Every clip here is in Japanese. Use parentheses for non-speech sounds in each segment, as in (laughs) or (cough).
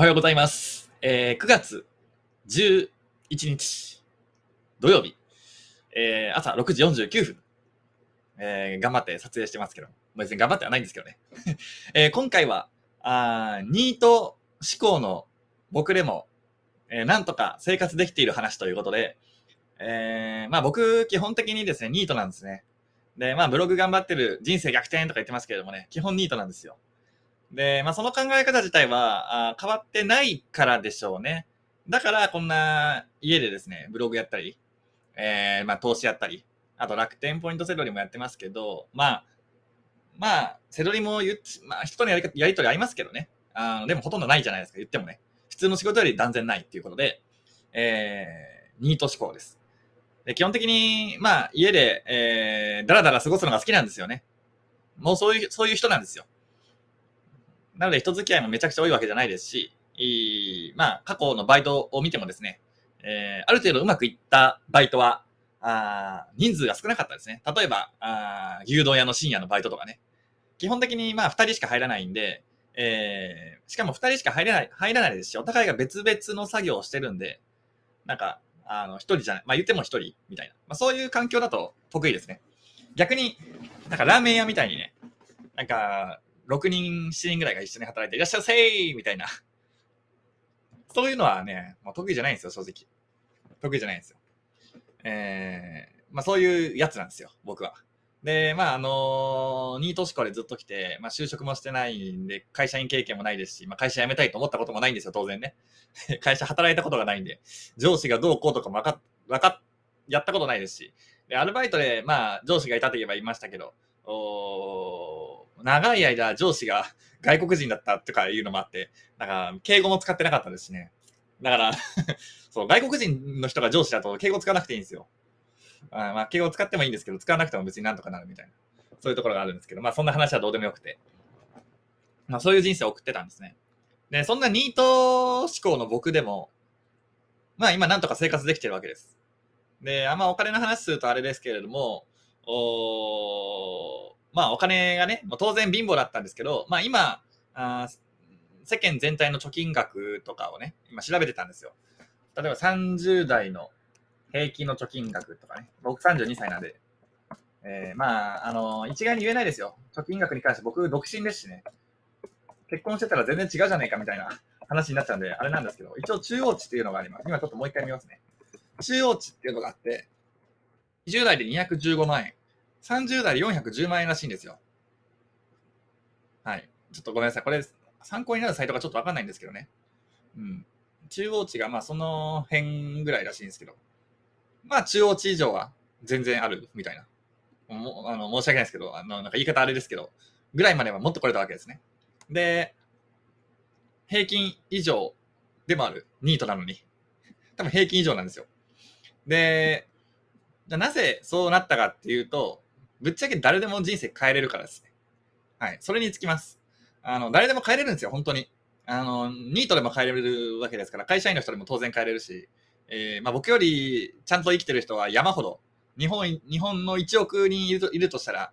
おはようございます。えー9月11日土曜日、えー朝6時49分、えー頑張って撮影してますけど、別に頑張ってはないんですけどね。(laughs) えー今回は、あニート思考の僕でも、えーなんとか生活できている話ということで、えーまあ僕、基本的にですね、ニートなんですね。で、まあブログ頑張ってる人生逆転とか言ってますけれどもね、基本ニートなんですよ。で、まあ、その考え方自体はあ変わってないからでしょうね。だから、こんな家でですね、ブログやったり、えー、まあ、投資やったり、あと楽天ポイントセドリもやってますけど、まあ、まあ、セドリも言っまあ、人のやりやりとりありますけどね。あのでもほとんどないじゃないですか、言ってもね。普通の仕事より断然ないっていうことで、えー、ニート思考です。で基本的に、まあ、家で、えー、だらだら過ごすのが好きなんですよね。もうそういう、そういう人なんですよ。なので人付き合いもめちゃくちゃ多いわけじゃないですし、いまあ、過去のバイトを見てもですね、えーある程度うまくいったバイトは、あ人数が少なかったですね。例えば、あ牛丼屋の深夜のバイトとかね。基本的にまあ、二人しか入らないんで、えーしかも二人しか入れない、入らないですし、お互いが別々の作業をしてるんで、なんか、あの、一人じゃない、まあ言っても一人みたいな。まあそういう環境だと得意ですね。逆に、なんかラーメン屋みたいにね、なんか、6人、7人ぐらいが一緒に働いて、いらっしゃいせーみたいな。そういうのはね、もう得意じゃないんですよ、正直。得意じゃないんですよ。えー、まあそういうやつなんですよ、僕は。で、まああのニート思考でずっと来て、まあ就職もしてないんで、会社員経験もないですし、まあ会社辞めたいと思ったこともないんですよ、当然ね。(laughs) 会社働いたことがないんで、上司がどうこうとかもわか、わか、やったことないですし、で、アルバイトで、まあ上司がいたと言えばいましたけど、おー長い間上司が (laughs) 外国人だったとかいうのもあって、なんか敬語も使ってなかったですしね。だから、(laughs) そう、外国人の人が上司だと敬語使わなくていいんですよ。あまあ、敬語使ってもいいんですけど、使わなくても別になんとかなるみたいな。そういうところがあるんですけど、まあそんな話はどうでもよくて。まあそういう人生を送ってたんですね。で、そんなニート思考の僕でも、まあ今なんとか生活できてるわけです。で、あんまお金の話するとあれですけれども、おまあお金がね、もう当然貧乏だったんですけど、まあ今、あ世間全体の貯金額とかをね、今調べてたんですよ。例えば30代の平均の貯金額とかね、僕32歳なんで、えーまあ、あの一概に言えないですよ。貯金額に関して僕独身ですしね、結婚してたら全然違うじゃねえかみたいな (laughs) 話になっちゃうんで、あれなんですけど、一応中央値っていうのがあります。今ちょっともう一回見ますね。中央値っていうのがあって、20代で215万円、30代で410万円らしいんですよ。はい。ちょっとごめんなさい。これ、参考になるサイトがちょっとわかんないんですけどね。うん。中央値がまあその辺ぐらいらしいんですけど。まあ中央値以上は全然あるみたいな。もあの申し訳ないですけど、あのなんか言い方あれですけど、ぐらいまではもっとこれたわけですね。で、平均以上でもある。ニートなのに。多分平均以上なんですよ。で、じゃなぜそうなったかっていうと、ぶっちゃけ誰でも人生変えれるからですね。はい。それにつきます。あの、誰でも変えれるんですよ、本当に。あの、ニートでも変えれるわけですから、会社員の人でも当然変えれるし、えーまあ僕よりちゃんと生きてる人は山ほど、日本、日本の1億人いるといるとしたら、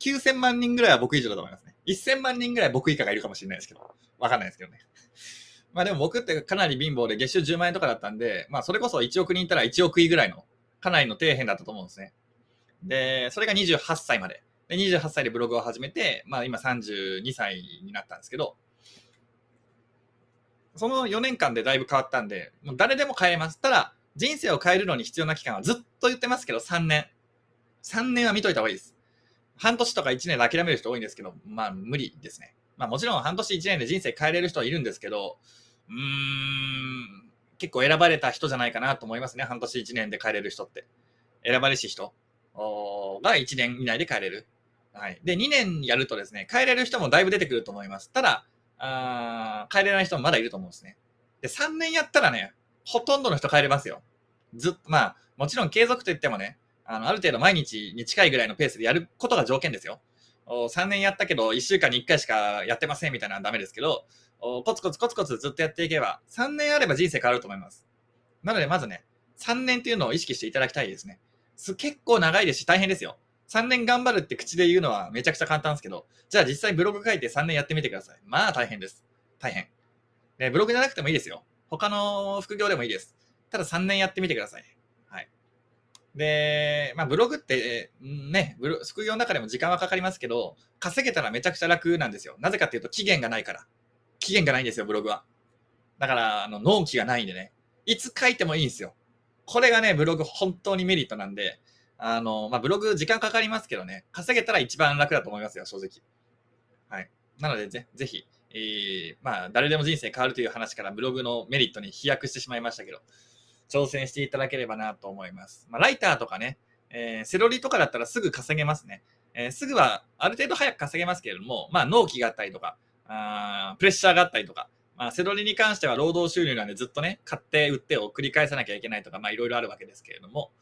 9000万人ぐらいは僕以上だと思いますね。1000万人ぐらい僕以下がいるかもしれないですけど、わかんないですけどね。まあでも僕ってかなり貧乏で月収10万円とかだったんで、まあそれこそ1億人いたら1億位ぐらいの、かなりの底辺だったと思うんですね。で、それが28歳まで。で、28歳でブログを始めて、まあ今32歳になったんですけど、その4年間でだいぶ変わったんで、もう誰でも変えます。ただ、人生を変えるのに必要な期間はずっと言ってますけど、3年。3年は見といた方がいいです。半年とか1年で諦める人多いんですけど、まあ無理ですね。まあもちろん半年1年で人生変えれる人はいるんですけど、うーん、結構選ばれた人じゃないかなと思いますね。半年1年で変えれる人って。選ばれし人が1年以内で変えれる。はい。で、2年やるとですね、変えれる人もだいぶ出てくると思います。ただ、あー変えれない人もまだいると思うんですね。で、3年やったらね、ほとんどの人変えれますよ。ずっと、まあ、もちろん継続と言ってもね、あの、ある程度毎日に近いぐらいのペースでやることが条件ですよ。お3年やったけど、1週間に1回しかやってませんみたいなのはダメですけど、おコツコツコツコツずっとやっていけば、3年あれば人生変わると思います。なので、まずね、3年っていうのを意識していただきたいですね。す結構長いですし、大変ですよ。3年頑張るって口で言うのはめちゃくちゃ簡単ですけど、じゃあ実際ブログ書いて3年やってみてください。まあ大変です。大変。で、ブログじゃなくてもいいですよ。他の副業でもいいです。ただ3年やってみてください。はい。で、まあ、ブログって、ね、ブロ副業の中でも時間はかかりますけど、稼げたらめちゃくちゃ楽なんですよ。なぜかっていうと、期限がないから。期限がないんですよ、ブログは。だから、あの、納期がないんでね。いつ書いてもいいんですよ。これがね、ブログ本当にメリットなんで、あの、まあ、ブログ時間かかりますけどね、稼げたら一番楽だと思いますよ、正直。はい。なのでぜ、ぜひ、えー、まあ、誰でも人生変わるという話からブログのメリットに飛躍してしまいましたけど、挑戦していただければなと思います。まあ、ライターとかね、えー、セロリとかだったらすぐ稼げますね。えー、すぐはある程度早く稼げますけれども、まあ、納期があったりとか、あプレッシャーがあったりとか、まあ、セロリに関しては労働収入なんでずっとね、買って売ってを繰り返さなきゃいけないとか、まあいろいろあるわけですけれども、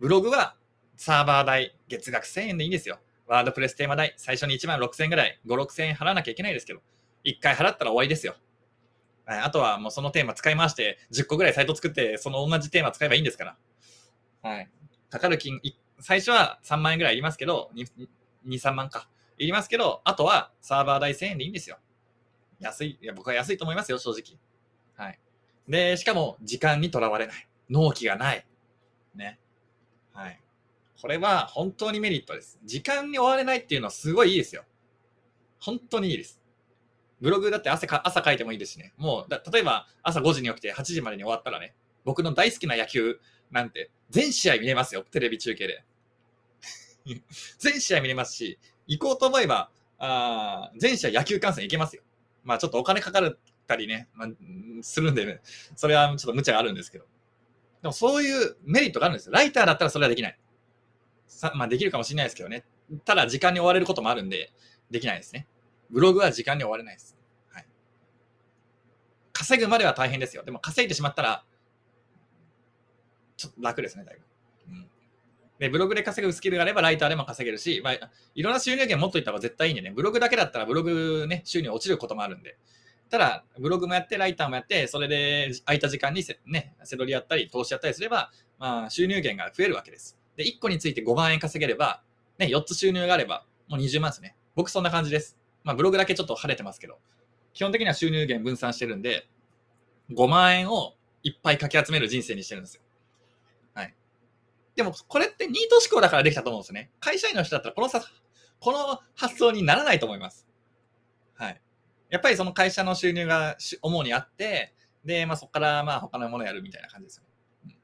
ブログはサーバー代、月額1000円でいいんですよ。ワードプレステーマ代、最初に1万6000円ぐらい、5、6000円払わなきゃいけないですけど、1回払ったら終わりですよ。あとはもうそのテーマ使い回して、10個ぐらいサイト作って、その同じテーマ使えばいいんですから。はい。かかる金、最初は3万円ぐらいいりますけど、2、3万か。いりますけど、あとはサーバー代1000円でいいんですよ。安い、いや、僕は安いと思いますよ、正直。はい。で、しかも、時間にとらわれない。納期がない。ね。はい。これは本当にメリットです。時間に追われないっていうのはすごいいいですよ。本当にいいです。ブログだって朝か朝書いてもいいですしね。もうだ、例えば朝5時に起きて8時までに終わったらね、僕の大好きな野球なんて全試合見れますよ、テレビ中継で。(laughs) 全試合見れますし、行こうと思えば、あ全試合野球観戦行けますよ。まあちょっとお金かかったりね、まあ、するんでね、それはちょっと無茶があるんですけど。でもそういうメリットがあるんですよ。ライターだったらそれはできない。さまあできるかもしれないですけどね。ただ時間に追われることもあるんで、できないですね。ブログは時間に追われないです。はい。稼ぐまでは大変ですよ。でも稼いでしまったら、ちょっと楽ですね、だいぶ。で、ブログで稼ぐスキルがあれば、ライターでも稼げるし、まあ、いろんな収入源持っといた方が絶対いいんでね、ブログだけだったらブログね、収入落ちることもあるんで。ただ、ブログもやって、ライターもやって、それで空いた時間にせね、セロリやったり、投資やったりすれば、まあ、収入源が増えるわけです。で、1個について5万円稼げれば、ね、4つ収入があれば、もう20万ですね。僕そんな感じです。まあ、ブログだけちょっと晴れてますけど、基本的には収入源分散してるんで、5万円をいっぱいかき集める人生にしてるんですよ。でも、これってニート思考だからできたと思うんですね。会社員の人だったら、このさ、この発想にならないと思います。はい。やっぱりその会社の収入が主にあって、で、まあそこからまあ他のものやるみたいな感じですよね。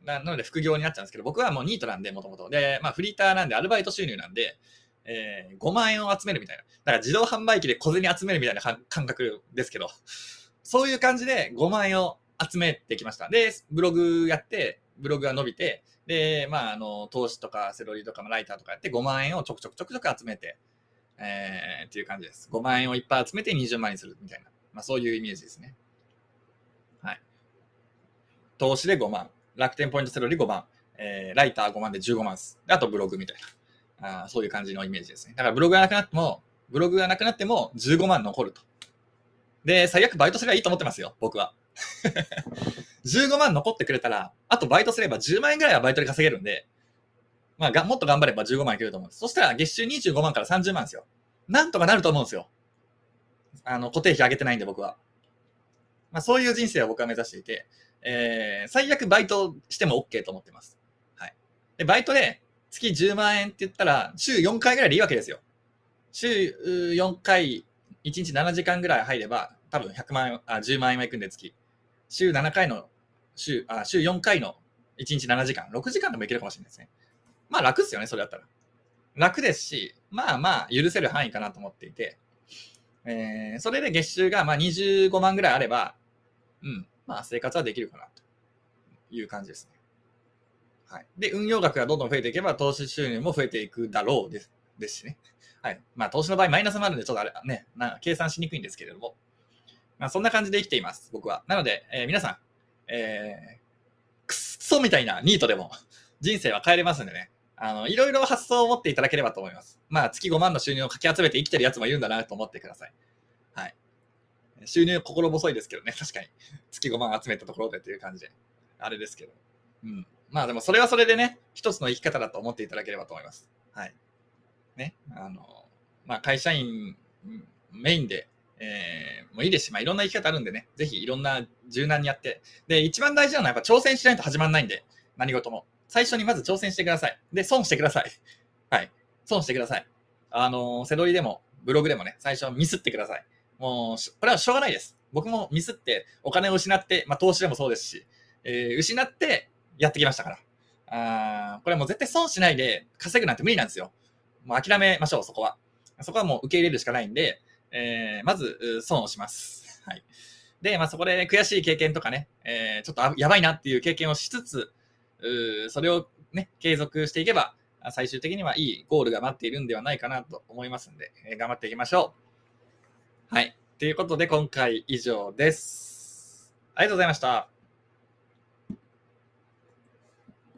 うん、ななので副業になっちゃうんですけど、僕はもうニートなんで、もともと。で、まあフリーターなんでアルバイト収入なんで、えー、5万円を集めるみたいな。だから自動販売機で小銭集めるみたいな感覚ですけど、そういう感じで5万円を集めてきました。で、ブログやって、ブログが伸びて、で、まあ、あの、投資とかセロリとかライターとかやって5万円をちょくちょくちょくちょく集めて、えー、っていう感じです。5万円をいっぱい集めて20万にするみたいな、まあ、そういうイメージですね。はい。投資で5万、楽天ポイントセロリ5万、えー、ライター5万で15万です。あとブログみたいなあ、そういう感じのイメージですね。だからブログがなくなっても、ブログがなくなっても15万残ると。で、最悪バイトすればいいと思ってますよ、僕は。(laughs) 15万残ってくれたら、あとバイトすれば10万円ぐらいはバイトで稼げるんで、まあが、もっと頑張れば15万いけると思うんです。そしたら月収25万から30万ですよ。なんとかなると思うんですよ。あの、固定費上げてないんで僕は。まあ、そういう人生を僕は目指していて、えー、最悪バイトしても OK と思ってます。はい。で、バイトで月10万円って言ったら、週4回ぐらいでいいわけですよ。週4回、1日7時間ぐらい入れば、多分100万円、あ、10万円はいくんで月。週7回の、週、あ、週4回の1日7時間、6時間でもいけるかもしれないですね。まあ楽っすよね、それだったら。楽ですし、まあまあ許せる範囲かなと思っていて、えー、それで月収がまあ25万ぐらいあれば、うん、まあ生活はできるかなという感じですね。はい。で、運用額がどんどん増えていけば、投資収入も増えていくだろうですですしね。はい。まあ、投資の場合、マイナスもあるんで、ちょっとあれ、ね、な計算しにくいんですけれども、まあ、そんな感じで生きています、僕は。なので、えー、皆さん、えー、くっそみたいなニートでも人生は変えれますんでね。あの、いろいろ発想を持っていただければと思います。まあ、月5万の収入をかき集めて生きてるやつもいるんだなと思ってください。はい。収入心細いですけどね、確かに。月5万集めたところでという感じで。あれですけど。うん。まあでもそれはそれでね、一つの生き方だと思っていただければと思います。はい。ね。あの、まあ会社員メインでえー、もういいですし、まあ、いろんな生き方あるんでね、ぜひいろんな柔軟にやって。で、一番大事なのはやっぱ挑戦しないと始まんないんで、何事も。最初にまず挑戦してください。で、損してください。はい。損してください。あのー、セドリでも、ブログでもね、最初はミスってください。もう、これはしょうがないです。僕もミスってお金を失って、まあ投資でもそうですし、えー、失ってやってきましたから。あこれはもう絶対損しないで稼ぐなんて無理なんですよ。もう諦めましょう、そこは。そこはもう受け入れるしかないんで、えー、まず損をします。(laughs) はい。で、まあそこで悔しい経験とかね、えー、ちょっとやばいなっていう経験をしつつ、それをね、継続していけば、最終的にはいいゴールが待っているんではないかなと思いますんで、えー、頑張っていきましょう。はい。ということで今回以上です。ありがとうございました。